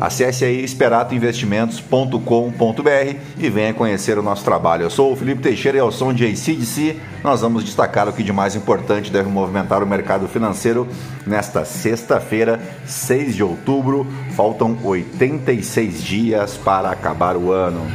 Acesse aí esperatoinvestimentos.com.br e venha conhecer o nosso trabalho. Eu sou o Felipe Teixeira e ao som de ACDC nós vamos destacar o que de mais importante deve movimentar o mercado financeiro nesta sexta-feira, 6 de outubro. Faltam 86 dias para acabar o ano.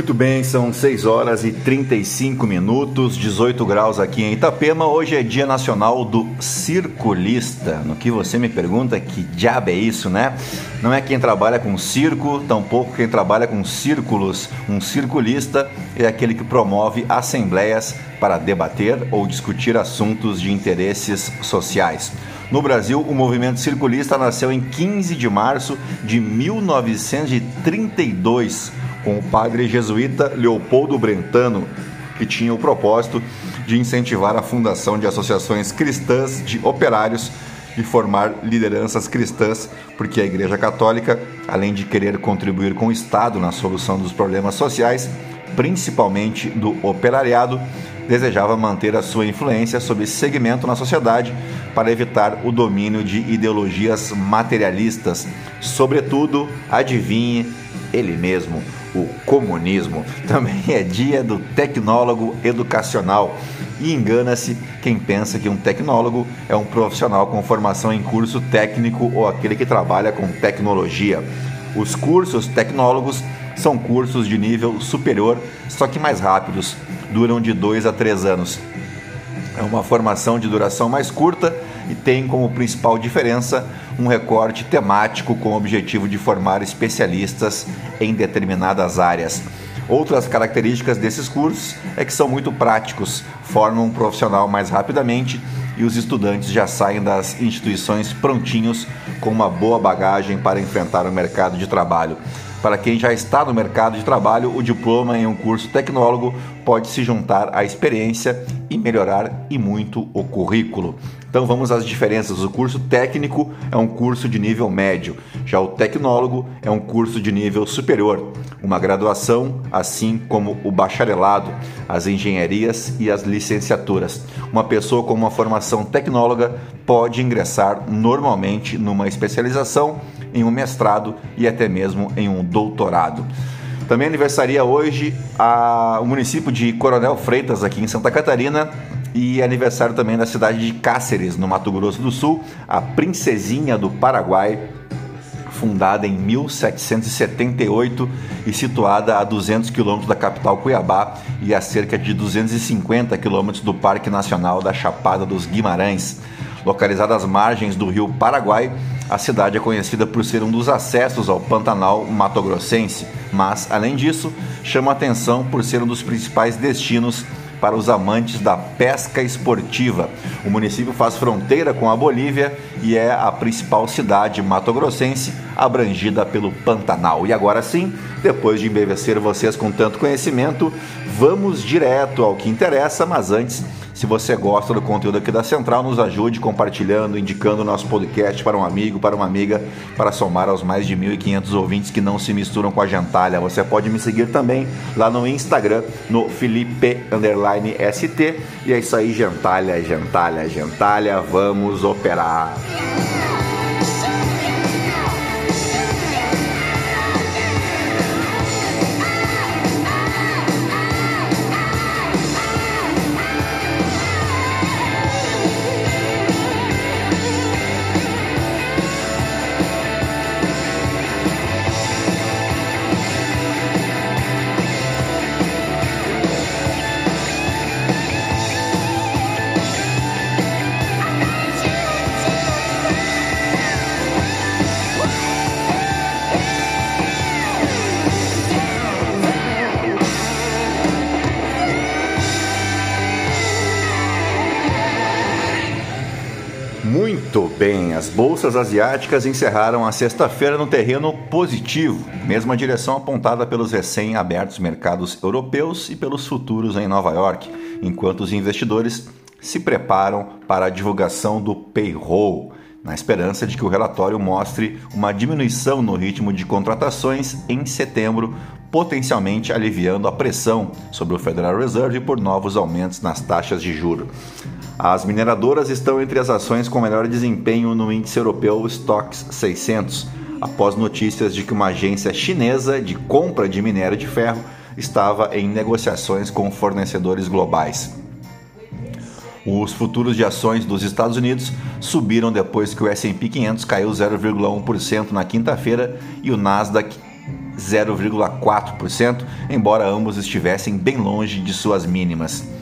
Muito bem, são 6 horas e 35 minutos, 18 graus aqui em Itapema. Hoje é Dia Nacional do Circulista. No que você me pergunta, que diabo é isso, né? Não é quem trabalha com circo, tampouco quem trabalha com círculos. Um circulista é aquele que promove assembleias para debater ou discutir assuntos de interesses sociais. No Brasil, o movimento circulista nasceu em 15 de março de 1932 com o padre jesuíta Leopoldo Brentano, que tinha o propósito de incentivar a fundação de associações cristãs de operários e formar lideranças cristãs, porque a Igreja Católica, além de querer contribuir com o Estado na solução dos problemas sociais, principalmente do operariado, desejava manter a sua influência sobre esse segmento na sociedade para evitar o domínio de ideologias materialistas, sobretudo, adivinhe, ele mesmo, o comunismo. Também é dia do tecnólogo educacional. E engana-se quem pensa que um tecnólogo é um profissional com formação em curso técnico ou aquele que trabalha com tecnologia. Os cursos tecnólogos são cursos de nível superior, só que mais rápidos, duram de 2 a 3 anos. É uma formação de duração mais curta e tem como principal diferença um recorte temático com o objetivo de formar especialistas em determinadas áreas. Outras características desses cursos é que são muito práticos, formam um profissional mais rapidamente e os estudantes já saem das instituições prontinhos com uma boa bagagem para enfrentar o mercado de trabalho. Para quem já está no mercado de trabalho, o diploma em um curso tecnólogo pode se juntar à experiência e melhorar e muito o currículo. Então vamos às diferenças. O curso técnico é um curso de nível médio, já o tecnólogo é um curso de nível superior, uma graduação, assim como o bacharelado, as engenharias e as licenciaturas. Uma pessoa com uma formação tecnóloga pode ingressar normalmente numa especialização em um mestrado e até mesmo em um doutorado. Também aniversaria hoje a, o município de Coronel Freitas, aqui em Santa Catarina, e aniversário também da cidade de Cáceres, no Mato Grosso do Sul, a princesinha do Paraguai, fundada em 1778 e situada a 200 quilômetros da capital Cuiabá e a cerca de 250 quilômetros do Parque Nacional da Chapada dos Guimarães. Localizada às margens do rio Paraguai, a cidade é conhecida por ser um dos acessos ao Pantanal Mato-Grossense, mas, além disso, chama atenção por ser um dos principais destinos para os amantes da pesca esportiva. O município faz fronteira com a Bolívia e é a principal cidade mato-grossense abrangida pelo Pantanal. E agora sim, depois de embevecer vocês com tanto conhecimento, vamos direto ao que interessa, mas antes se você gosta do conteúdo aqui da Central, nos ajude compartilhando, indicando o nosso podcast para um amigo, para uma amiga, para somar aos mais de 1.500 ouvintes que não se misturam com a gentalha. Você pode me seguir também lá no Instagram, no Felipe_ST. E é isso aí, gentalha, gentalha, gentalha, vamos operar. Bem, as bolsas asiáticas encerraram a sexta-feira no terreno positivo, mesma direção apontada pelos recém-abertos mercados europeus e pelos futuros em Nova York, enquanto os investidores se preparam para a divulgação do payroll, na esperança de que o relatório mostre uma diminuição no ritmo de contratações em setembro, potencialmente aliviando a pressão sobre o Federal Reserve por novos aumentos nas taxas de juro. As mineradoras estão entre as ações com melhor desempenho no índice europeu Stocks 600, após notícias de que uma agência chinesa de compra de minério de ferro estava em negociações com fornecedores globais. Os futuros de ações dos Estados Unidos subiram depois que o S&P 500 caiu 0,1% na quinta-feira e o Nasdaq 0,4%, embora ambos estivessem bem longe de suas mínimas.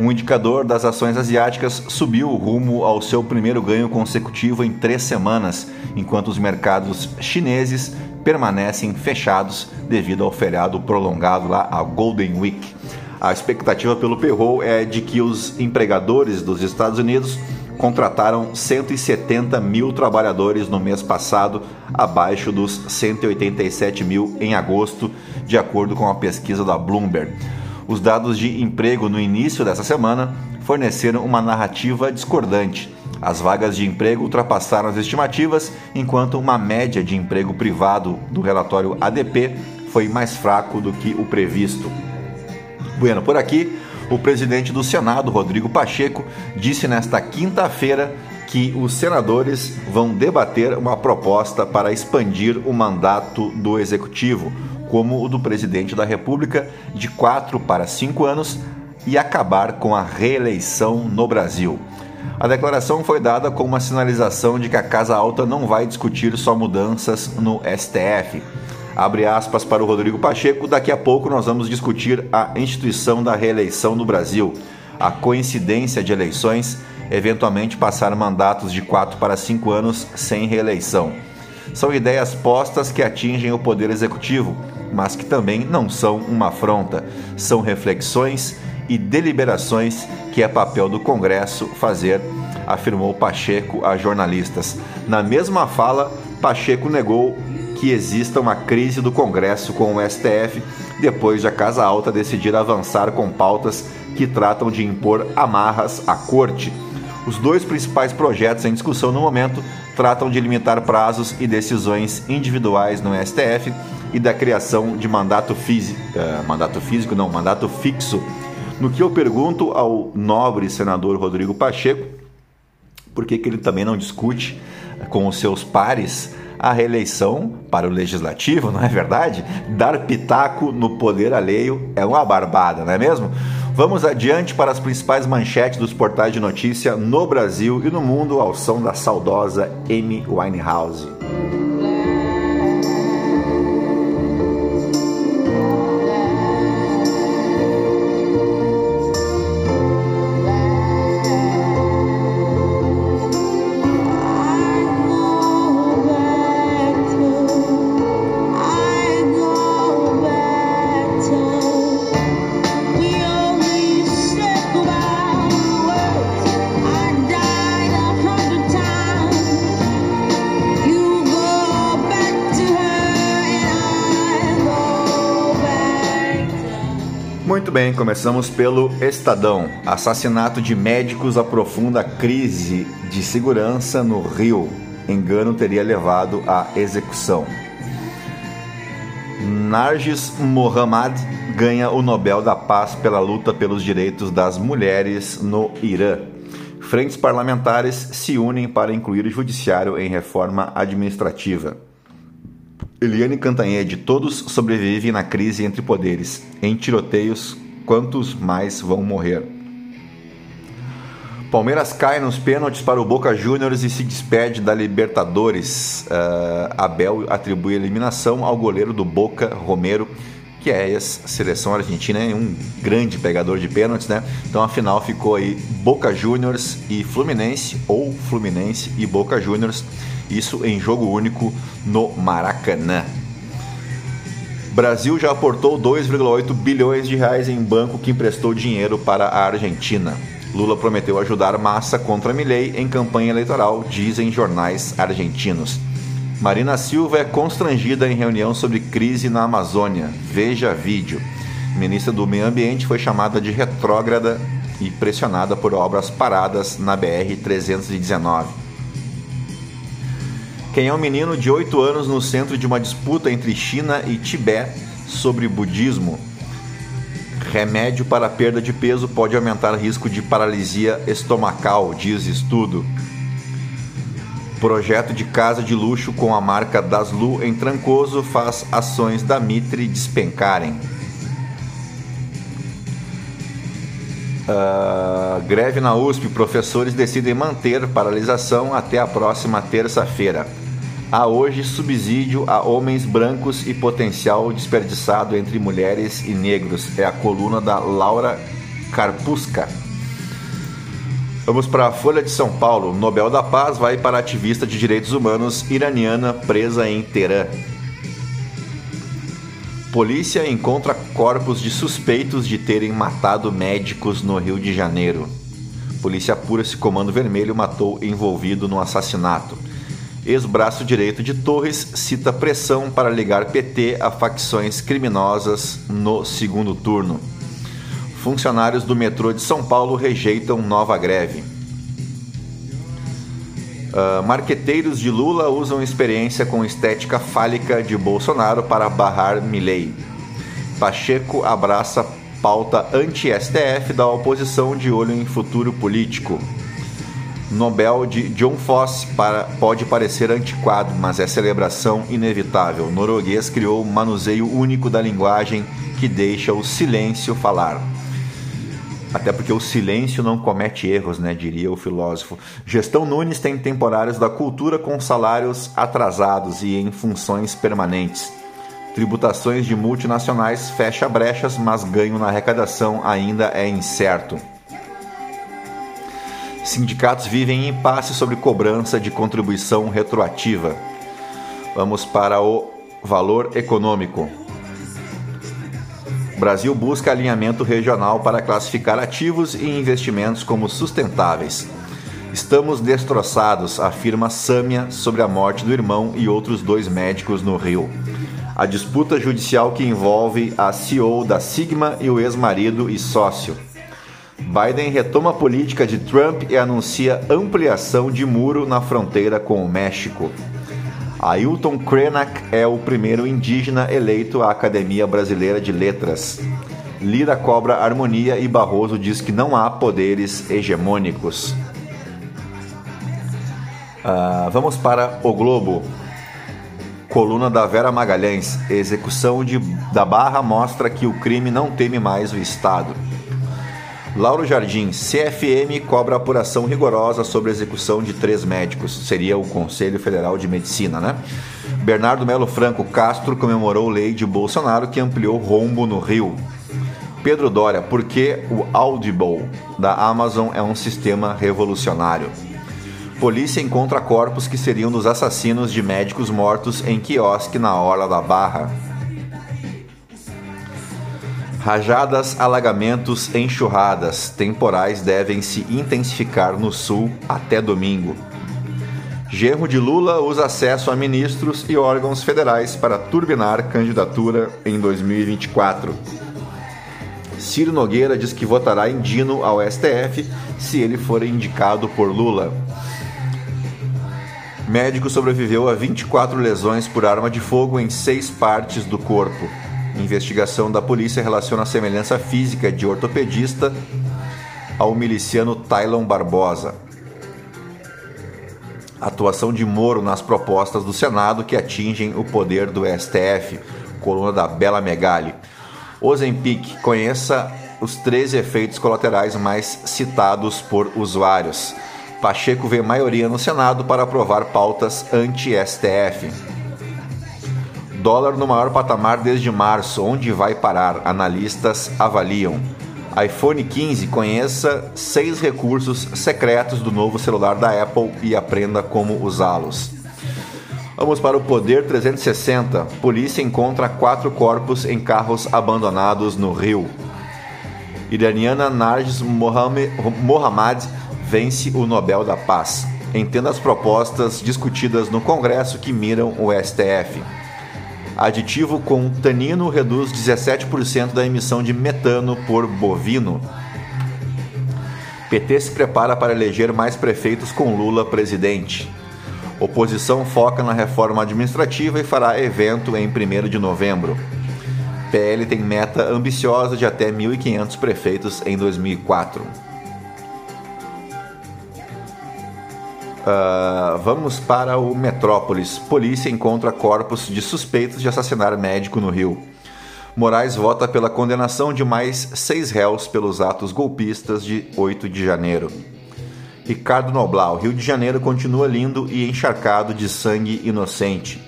Um indicador das ações asiáticas subiu rumo ao seu primeiro ganho consecutivo em três semanas, enquanto os mercados chineses permanecem fechados devido ao feriado prolongado lá, a Golden Week. A expectativa pelo payroll é de que os empregadores dos Estados Unidos contrataram 170 mil trabalhadores no mês passado, abaixo dos 187 mil em agosto, de acordo com a pesquisa da Bloomberg. Os dados de emprego no início dessa semana forneceram uma narrativa discordante. As vagas de emprego ultrapassaram as estimativas, enquanto uma média de emprego privado do relatório ADP foi mais fraco do que o previsto. Bueno, por aqui, o presidente do Senado, Rodrigo Pacheco, disse nesta quinta-feira que os senadores vão debater uma proposta para expandir o mandato do executivo, como o do presidente da República, de quatro para cinco anos e acabar com a reeleição no Brasil. A declaração foi dada com uma sinalização de que a Casa Alta não vai discutir só mudanças no STF. Abre aspas para o Rodrigo Pacheco, daqui a pouco nós vamos discutir a instituição da reeleição no Brasil, a coincidência de eleições, eventualmente passar mandatos de quatro para cinco anos sem reeleição. São ideias postas que atingem o poder executivo, mas que também não são uma afronta. São reflexões e deliberações que é papel do Congresso fazer, afirmou Pacheco a jornalistas. Na mesma fala, Pacheco negou que exista uma crise do Congresso com o STF depois de a Casa Alta decidir avançar com pautas que tratam de impor amarras à corte. Os dois principais projetos em discussão no momento tratam de limitar prazos e decisões individuais no STF e da criação de mandato físico, uh, mandato físico não, mandato fixo. No que eu pergunto ao nobre senador Rodrigo Pacheco, por que, que ele também não discute com os seus pares a reeleição para o legislativo, não é verdade? Dar pitaco no poder alheio é uma barbada, não é mesmo? Vamos adiante para as principais manchetes dos portais de notícia no Brasil e no mundo ao som da saudosa Amy Winehouse. Muito bem, começamos pelo Estadão. Assassinato de médicos aprofunda crise de segurança no Rio. Engano teria levado à execução. Narges Mohammad ganha o Nobel da Paz pela luta pelos direitos das mulheres no Irã. Frentes parlamentares se unem para incluir o judiciário em reforma administrativa. Eliane Cantanhede, todos sobrevivem na crise entre poderes. Em tiroteios, quantos mais vão morrer? Palmeiras cai nos pênaltis para o Boca Juniors e se despede da Libertadores. Uh, Abel atribui a eliminação ao goleiro do Boca, Romero, que é a seleção argentina, é um grande pegador de pênaltis, né? Então a final ficou aí Boca Juniors e Fluminense, ou Fluminense e Boca Juniors. Isso em jogo único no Maracanã. Brasil já aportou 2,8 bilhões de reais em banco que emprestou dinheiro para a Argentina. Lula prometeu ajudar Massa contra Milei em campanha eleitoral, dizem jornais argentinos. Marina Silva é constrangida em reunião sobre crise na Amazônia. Veja vídeo. Ministra do Meio Ambiente foi chamada de retrógrada e pressionada por obras paradas na BR-319. Quem é um menino de 8 anos no centro de uma disputa entre China e Tibete sobre budismo? Remédio para perda de peso pode aumentar risco de paralisia estomacal, diz estudo. Projeto de casa de luxo com a marca Daslu em Trancoso faz ações da Mitre despencarem. Uh, greve na USP, professores decidem manter paralisação até a próxima terça-feira. Há hoje subsídio a homens brancos e potencial desperdiçado entre mulheres e negros. É a coluna da Laura Carpusca. Vamos para a Folha de São Paulo. Nobel da Paz vai para a ativista de direitos humanos iraniana presa em Teherã. Polícia encontra corpos de suspeitos de terem matado médicos no Rio de Janeiro. Polícia apura se Comando Vermelho matou envolvido no assassinato. Ex-braço direito de Torres cita pressão para ligar PT a facções criminosas no segundo turno. Funcionários do metrô de São Paulo rejeitam nova greve. Uh, marqueteiros de Lula usam experiência com estética fálica de Bolsonaro para barrar Milley. Pacheco abraça pauta anti-STF da oposição de olho em futuro político. Nobel de John Foss para, pode parecer antiquado, mas é celebração inevitável. O norueguês criou um manuseio único da linguagem que deixa o silêncio falar. Até porque o silêncio não comete erros, né? Diria o filósofo. Gestão Nunes tem temporários da cultura com salários atrasados e em funções permanentes. Tributações de multinacionais fecha brechas, mas ganho na arrecadação ainda é incerto. Sindicatos vivem em impasse sobre cobrança de contribuição retroativa. Vamos para o valor econômico. Brasil busca alinhamento regional para classificar ativos e investimentos como sustentáveis. Estamos destroçados, afirma Sâmia sobre a morte do irmão e outros dois médicos no Rio. A disputa judicial que envolve a CEO da Sigma e o ex-marido e sócio. Biden retoma a política de Trump e anuncia ampliação de muro na fronteira com o México. Ailton Krenak é o primeiro indígena eleito à Academia Brasileira de Letras. Lira cobra harmonia e Barroso diz que não há poderes hegemônicos. Uh, vamos para o Globo. Coluna da Vera Magalhães. Execução de, da Barra mostra que o crime não teme mais o Estado. Lauro Jardim, CFM cobra apuração rigorosa sobre a execução de três médicos. Seria o Conselho Federal de Medicina, né? Bernardo Melo Franco Castro comemorou lei de Bolsonaro que ampliou rombo no Rio. Pedro Dória, por que o Audible da Amazon é um sistema revolucionário? Polícia encontra corpos que seriam dos assassinos de médicos mortos em quiosque na Orla da Barra. Rajadas, alagamentos, enxurradas temporais devem se intensificar no sul até domingo. Genro de Lula usa acesso a ministros e órgãos federais para turbinar candidatura em 2024. Ciro Nogueira diz que votará em Dino ao STF se ele for indicado por Lula. Médico sobreviveu a 24 lesões por arma de fogo em seis partes do corpo. Investigação da polícia relaciona a semelhança física de ortopedista ao miliciano Tylon Barbosa. Atuação de Moro nas propostas do Senado que atingem o poder do STF. Coluna da Bela Megali. Ozempic, conheça os 13 efeitos colaterais mais citados por usuários. Pacheco vê maioria no Senado para aprovar pautas anti-STF. Dólar no maior patamar desde março, onde vai parar? Analistas avaliam. iPhone 15, conheça seis recursos secretos do novo celular da Apple e aprenda como usá-los. Vamos para o Poder 360. Polícia encontra quatro corpos em carros abandonados no Rio. Iraniana Narges Mohammad vence o Nobel da Paz. Entenda as propostas discutidas no Congresso que miram o STF. Aditivo com tanino reduz 17% da emissão de metano por bovino. PT se prepara para eleger mais prefeitos com Lula presidente. Oposição foca na reforma administrativa e fará evento em 1 de novembro. PL tem meta ambiciosa de até 1.500 prefeitos em 2004. Uh, vamos para o Metrópolis. Polícia encontra corpos de suspeitos de assassinar médico no Rio. Moraes vota pela condenação de mais seis réus pelos atos golpistas de 8 de janeiro. Ricardo Noblau, Rio de Janeiro continua lindo e encharcado de sangue inocente.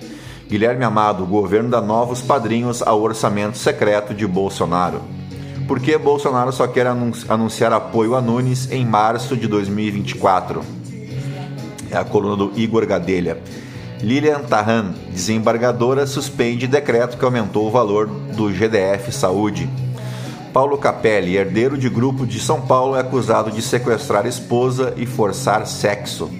Guilherme Amado, governo dá novos padrinhos ao orçamento secreto de Bolsonaro. Por que Bolsonaro só quer anunciar apoio a Nunes em março de 2024? É a coluna do Igor Gadelha. Lilian Tarran, desembargadora, suspende decreto que aumentou o valor do GDF Saúde. Paulo Capelli, herdeiro de grupo de São Paulo, é acusado de sequestrar esposa e forçar sexo.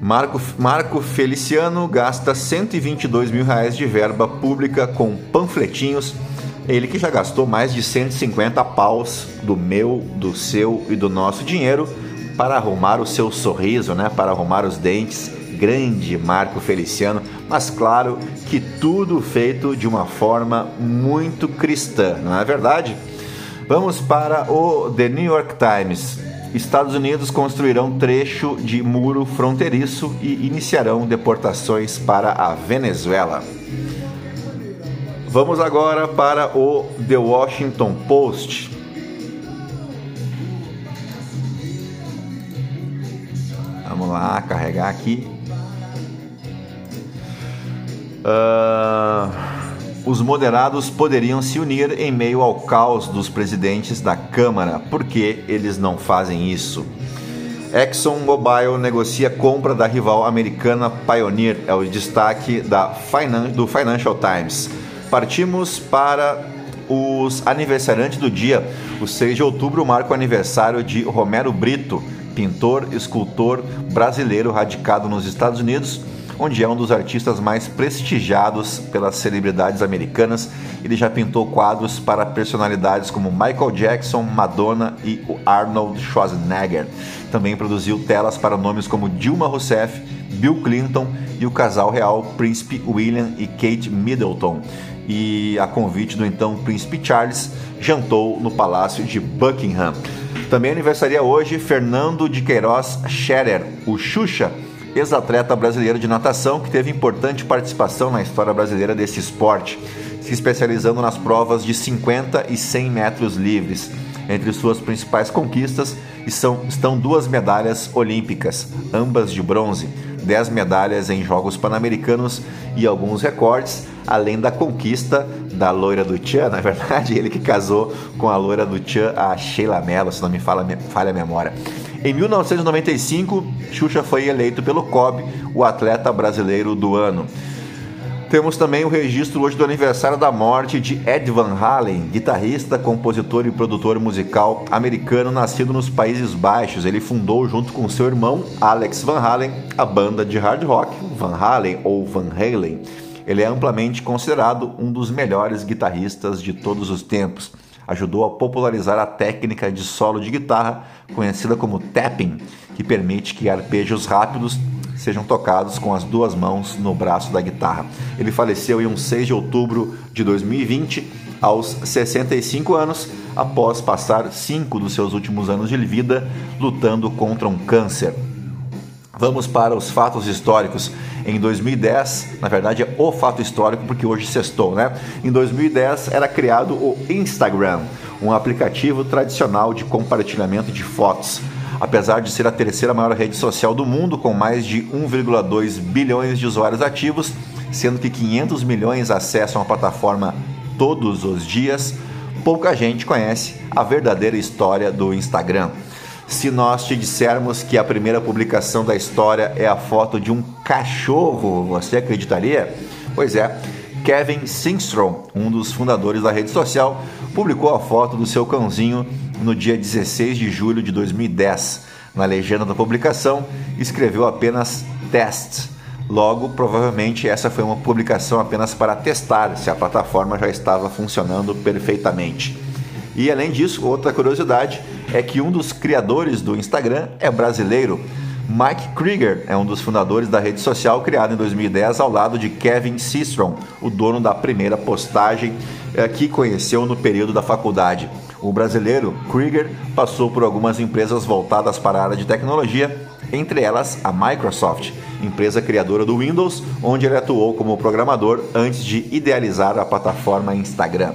Marco, Marco Feliciano gasta 122 mil reais de verba pública com panfletinhos. Ele que já gastou mais de 150 paus do meu, do seu e do nosso dinheiro para arrumar o seu sorriso, né? Para arrumar os dentes grande Marco Feliciano, mas claro que tudo feito de uma forma muito cristã, não é verdade? Vamos para o The New York Times. Estados Unidos construirão trecho de muro fronteiriço e iniciarão deportações para a Venezuela. Vamos agora para o The Washington Post. Vamos lá, carregar aqui. Uh, os moderados poderiam se unir em meio ao caos dos presidentes da Câmara. Por que eles não fazem isso? ExxonMobil negocia compra da rival americana Pioneer, é o destaque da Finan do Financial Times. Partimos para os aniversariantes do dia. O 6 de outubro marca o aniversário de Romero Brito, pintor, escultor brasileiro radicado nos Estados Unidos onde é um dos artistas mais prestigiados pelas celebridades americanas. Ele já pintou quadros para personalidades como Michael Jackson, Madonna e Arnold Schwarzenegger. Também produziu telas para nomes como Dilma Rousseff, Bill Clinton e o casal real Príncipe William e Kate Middleton. E a convite do então Príncipe Charles, jantou no Palácio de Buckingham. Também aniversaria hoje Fernando de Queiroz Scherer, o Xuxa, ex-atleta brasileiro de natação que teve importante participação na história brasileira desse esporte, se especializando nas provas de 50 e 100 metros livres. Entre suas principais conquistas estão duas medalhas olímpicas, ambas de bronze, 10 medalhas em Jogos Pan-Americanos e alguns recordes, além da conquista da loira do Tchan, na verdade, ele que casou com a loira do Tchan, a Sheila Mello, se não me falha, falha a memória. Em 1995, Xuxa foi eleito pelo COB o atleta brasileiro do ano. Temos também o registro hoje do aniversário da morte de Ed Van Halen, guitarrista, compositor e produtor musical americano nascido nos Países Baixos. Ele fundou, junto com seu irmão Alex Van Halen, a banda de hard rock Van Halen ou Van Halen. Ele é amplamente considerado um dos melhores guitarristas de todos os tempos ajudou a popularizar a técnica de solo de guitarra conhecida como tapping, que permite que arpejos rápidos sejam tocados com as duas mãos no braço da guitarra. Ele faleceu em um 6 de outubro de 2020, aos 65 anos, após passar cinco dos seus últimos anos de vida lutando contra um câncer. Vamos para os fatos históricos. Em 2010, na verdade é o fato histórico porque hoje sextou, né? Em 2010 era criado o Instagram, um aplicativo tradicional de compartilhamento de fotos. Apesar de ser a terceira maior rede social do mundo, com mais de 1,2 bilhões de usuários ativos, sendo que 500 milhões acessam a plataforma todos os dias, pouca gente conhece a verdadeira história do Instagram se nós te dissermos que a primeira publicação da história é a foto de um cachorro, você acreditaria? Pois é, Kevin Singstrom, um dos fundadores da rede social, publicou a foto do seu cãozinho no dia 16 de julho de 2010. Na legenda da publicação, escreveu apenas test. Logo, provavelmente essa foi uma publicação apenas para testar se a plataforma já estava funcionando perfeitamente. E além disso, outra curiosidade é que um dos criadores do Instagram é brasileiro. Mike Krieger é um dos fundadores da rede social criada em 2010 ao lado de Kevin Systrom, o dono da primeira postagem eh, que conheceu no período da faculdade. O brasileiro Krieger passou por algumas empresas voltadas para a área de tecnologia, entre elas a Microsoft, empresa criadora do Windows, onde ele atuou como programador antes de idealizar a plataforma Instagram.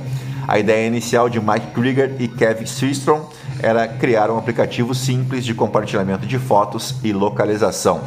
A ideia inicial de Mike Krieger e Kevin Systrom era criar um aplicativo simples de compartilhamento de fotos e localização.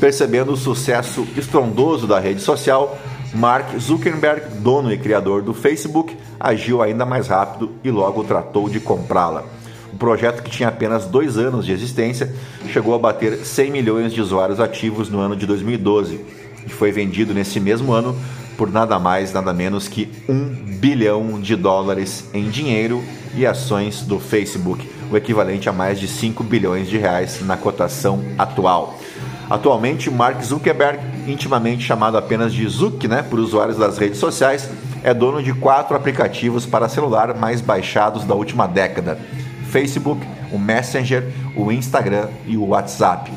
Percebendo o sucesso estrondoso da rede social, Mark Zuckerberg, dono e criador do Facebook, agiu ainda mais rápido e logo tratou de comprá-la. O projeto, que tinha apenas dois anos de existência, chegou a bater 100 milhões de usuários ativos no ano de 2012 e foi vendido nesse mesmo ano por nada mais, nada menos que um bilhão de dólares em dinheiro e ações do Facebook, o equivalente a mais de 5 bilhões de reais na cotação atual. Atualmente, Mark Zuckerberg, intimamente chamado apenas de Zuck né, por usuários das redes sociais, é dono de quatro aplicativos para celular mais baixados da última década: Facebook, o Messenger, o Instagram e o WhatsApp.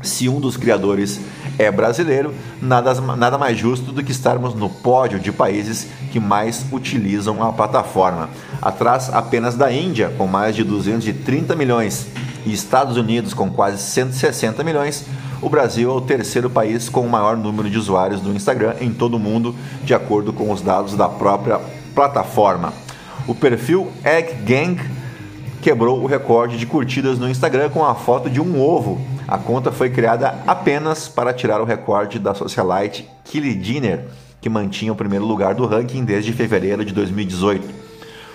Se um dos criadores é brasileiro, nada, nada mais justo do que estarmos no pódio de países que mais utilizam a plataforma. Atrás apenas da Índia, com mais de 230 milhões, e Estados Unidos, com quase 160 milhões, o Brasil é o terceiro país com o maior número de usuários do Instagram em todo o mundo, de acordo com os dados da própria plataforma. O perfil Egg Gang quebrou o recorde de curtidas no Instagram com a foto de um ovo a conta foi criada apenas para tirar o recorde da socialite Kylie Jenner, que mantinha o primeiro lugar do ranking desde fevereiro de 2018.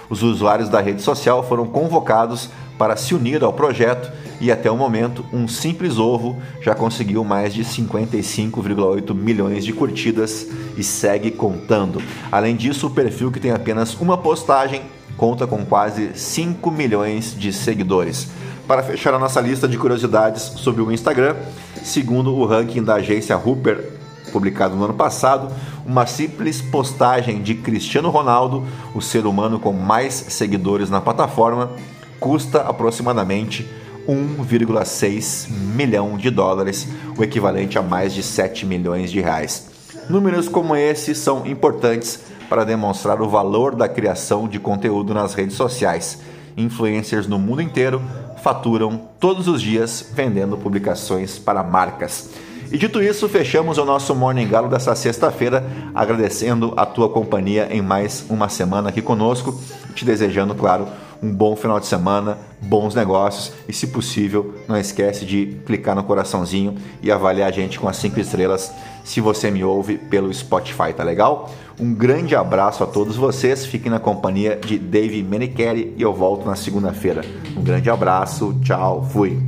Os usuários da rede social foram convocados para se unir ao projeto e até o momento um simples ovo já conseguiu mais de 55,8 milhões de curtidas e segue contando. Além disso, o perfil que tem apenas uma postagem conta com quase 5 milhões de seguidores para fechar a nossa lista de curiosidades sobre o Instagram, segundo o ranking da agência Hooper, publicado no ano passado, uma simples postagem de Cristiano Ronaldo, o ser humano com mais seguidores na plataforma, custa aproximadamente 1,6 milhão de dólares, o equivalente a mais de 7 milhões de reais. Números como esse são importantes para demonstrar o valor da criação de conteúdo nas redes sociais. Influencers no mundo inteiro faturam todos os dias vendendo publicações para marcas. E dito isso, fechamos o nosso Morning Galo dessa sexta-feira, agradecendo a tua companhia em mais uma semana aqui conosco, te desejando, claro, um bom final de semana, bons negócios e, se possível, não esquece de clicar no coraçãozinho e avaliar a gente com as 5 estrelas se você me ouve pelo Spotify, tá legal? Um grande abraço a todos vocês, fiquem na companhia de Dave Menichelli e eu volto na segunda-feira. Um grande abraço, tchau, fui!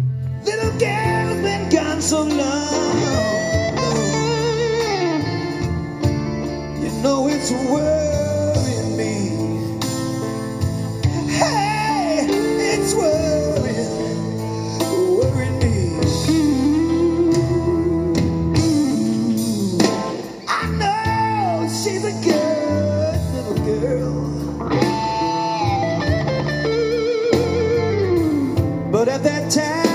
It's worrying time,